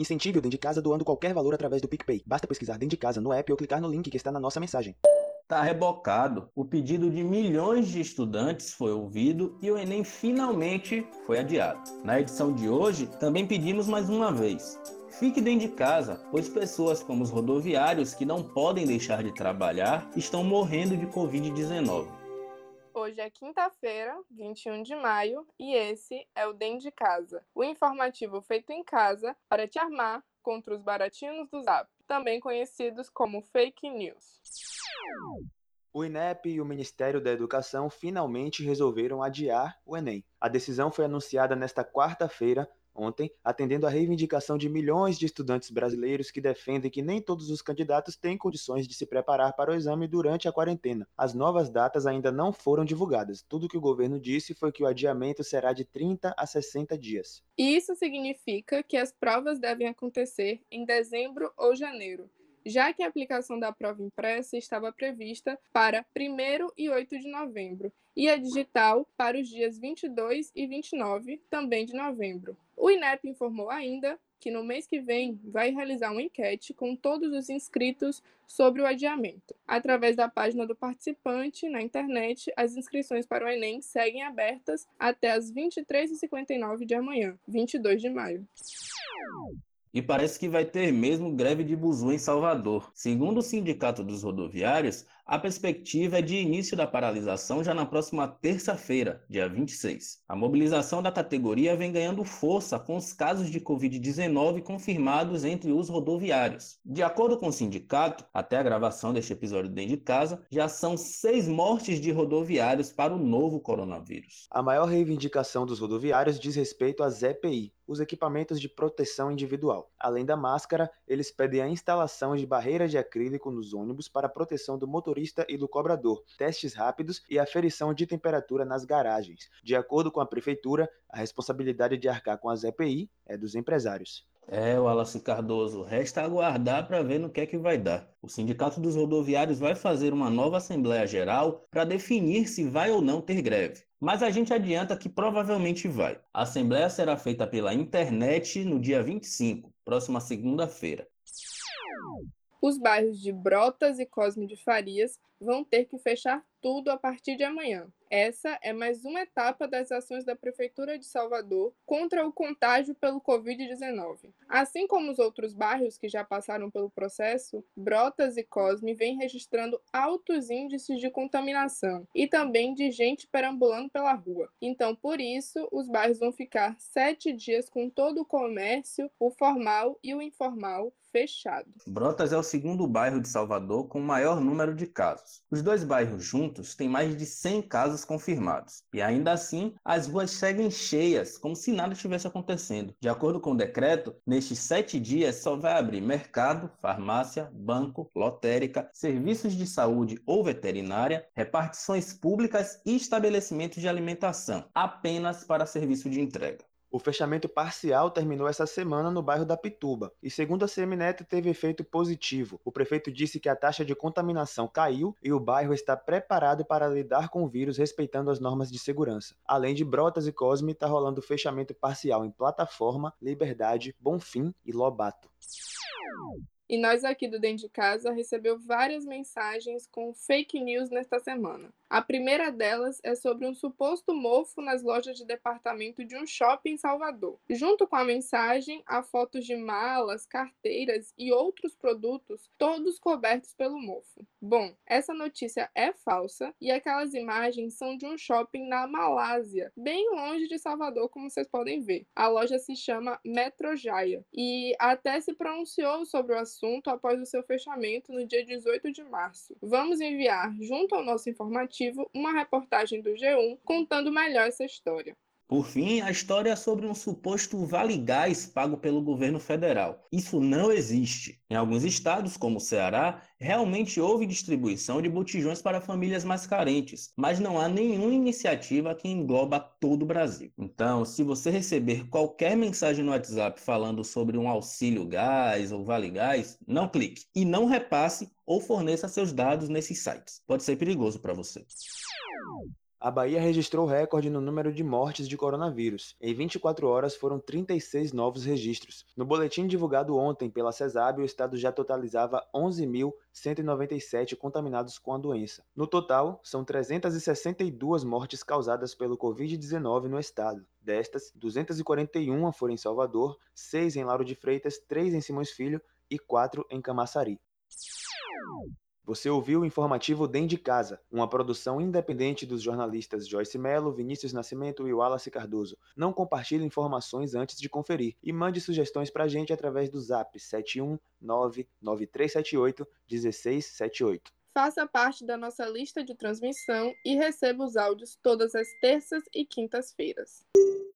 Incentive o Dentro de Casa doando qualquer valor através do PicPay. Basta pesquisar Dentro de Casa no app ou clicar no link que está na nossa mensagem. Está rebocado. O pedido de milhões de estudantes foi ouvido e o Enem finalmente foi adiado. Na edição de hoje, também pedimos mais uma vez. Fique dentro de casa, pois pessoas como os rodoviários que não podem deixar de trabalhar estão morrendo de Covid-19. Hoje é quinta-feira, 21 de maio, e esse é o Dentro de Casa, o informativo feito em casa para te armar contra os baratinhos do Zap, também conhecidos como fake news. O INEP e o Ministério da Educação finalmente resolveram adiar o Enem. A decisão foi anunciada nesta quarta-feira ontem, atendendo à reivindicação de milhões de estudantes brasileiros que defendem que nem todos os candidatos têm condições de se preparar para o exame durante a quarentena. As novas datas ainda não foram divulgadas. Tudo que o governo disse foi que o adiamento será de 30 a 60 dias. Isso significa que as provas devem acontecer em dezembro ou janeiro já que a aplicação da prova impressa estava prevista para 1 e 8 de novembro e a digital para os dias 22 e 29, também de novembro. O INEP informou ainda que no mês que vem vai realizar uma enquete com todos os inscritos sobre o adiamento. Através da página do participante na internet, as inscrições para o Enem seguem abertas até as 23h59 de amanhã, 22 de maio. E parece que vai ter mesmo greve de buzu em Salvador. Segundo o Sindicato dos Rodoviários, a perspectiva é de início da paralisação já na próxima terça-feira, dia 26. A mobilização da categoria vem ganhando força com os casos de Covid-19 confirmados entre os rodoviários. De acordo com o sindicato, até a gravação deste episódio dentro de casa, já são seis mortes de rodoviários para o novo coronavírus. A maior reivindicação dos rodoviários diz respeito às EPI, os equipamentos de proteção individual. Além da máscara, eles pedem a instalação de barreiras de acrílico nos ônibus para proteção do motorista e do cobrador, testes rápidos e aferição de temperatura nas garagens. De acordo com a prefeitura, a responsabilidade de arcar com as EPI é dos empresários. É, o Wallace Cardoso, resta aguardar para ver no que é que vai dar. O Sindicato dos Rodoviários vai fazer uma nova Assembleia Geral para definir se vai ou não ter greve. Mas a gente adianta que provavelmente vai. A Assembleia será feita pela internet no dia 25, próxima segunda-feira. Os bairros de Brotas e Cosme de Farias vão ter que fechar tudo a partir de amanhã. Essa é mais uma etapa das ações da Prefeitura de Salvador contra o contágio pelo Covid-19. Assim como os outros bairros que já passaram pelo processo, Brotas e Cosme vêm registrando altos índices de contaminação e também de gente perambulando pela rua. Então, por isso, os bairros vão ficar sete dias com todo o comércio, o formal e o informal, fechado. Brotas é o segundo bairro de Salvador com maior número de casos. Os dois bairros juntos têm mais de 100 casos confirmados. E ainda assim, as ruas seguem cheias, como se nada estivesse acontecendo. De acordo com o decreto, nestes sete dias só vai abrir mercado, farmácia, banco, lotérica, serviços de saúde ou veterinária, repartições públicas e estabelecimentos de alimentação, apenas para serviço de entrega. O fechamento parcial terminou essa semana no bairro da Pituba e, segundo a Semineto, teve efeito positivo. O prefeito disse que a taxa de contaminação caiu e o bairro está preparado para lidar com o vírus respeitando as normas de segurança. Além de Brotas e Cosme, está rolando fechamento parcial em Plataforma, Liberdade, Bonfim e Lobato. E nós aqui do Dentro de Casa recebeu várias mensagens com fake news nesta semana. A primeira delas é sobre um suposto mofo nas lojas de departamento de um shopping em Salvador. Junto com a mensagem, há fotos de malas, carteiras e outros produtos, todos cobertos pelo mofo. Bom, essa notícia é falsa e aquelas imagens são de um shopping na Malásia, bem longe de Salvador, como vocês podem ver. A loja se chama Metrojaya e até se pronunciou sobre o assunto após o seu fechamento no dia 18 de março. Vamos enviar, junto ao nosso informativo, uma reportagem do G1 contando melhor essa história. Por fim, a história é sobre um suposto vale gás pago pelo governo federal. Isso não existe. Em alguns estados, como o Ceará, realmente houve distribuição de botijões para famílias mais carentes, mas não há nenhuma iniciativa que engloba todo o Brasil. Então, se você receber qualquer mensagem no WhatsApp falando sobre um auxílio gás ou vale gás, não clique e não repasse ou forneça seus dados nesses sites. Pode ser perigoso para você. A Bahia registrou recorde no número de mortes de coronavírus. Em 24 horas foram 36 novos registros. No boletim divulgado ontem pela CESAB, o estado já totalizava 11.197 contaminados com a doença. No total, são 362 mortes causadas pelo Covid-19 no estado. Destas, 241 foram em Salvador, 6 em Lauro de Freitas, 3 em Simões Filho e 4 em Camaçari. Você ouviu o informativo Dem de Casa, uma produção independente dos jornalistas Joyce Mello, Vinícius Nascimento e Wallace Cardoso. Não compartilhe informações antes de conferir e mande sugestões para a gente através do zap 71993781678. Faça parte da nossa lista de transmissão e receba os áudios todas as terças e quintas-feiras.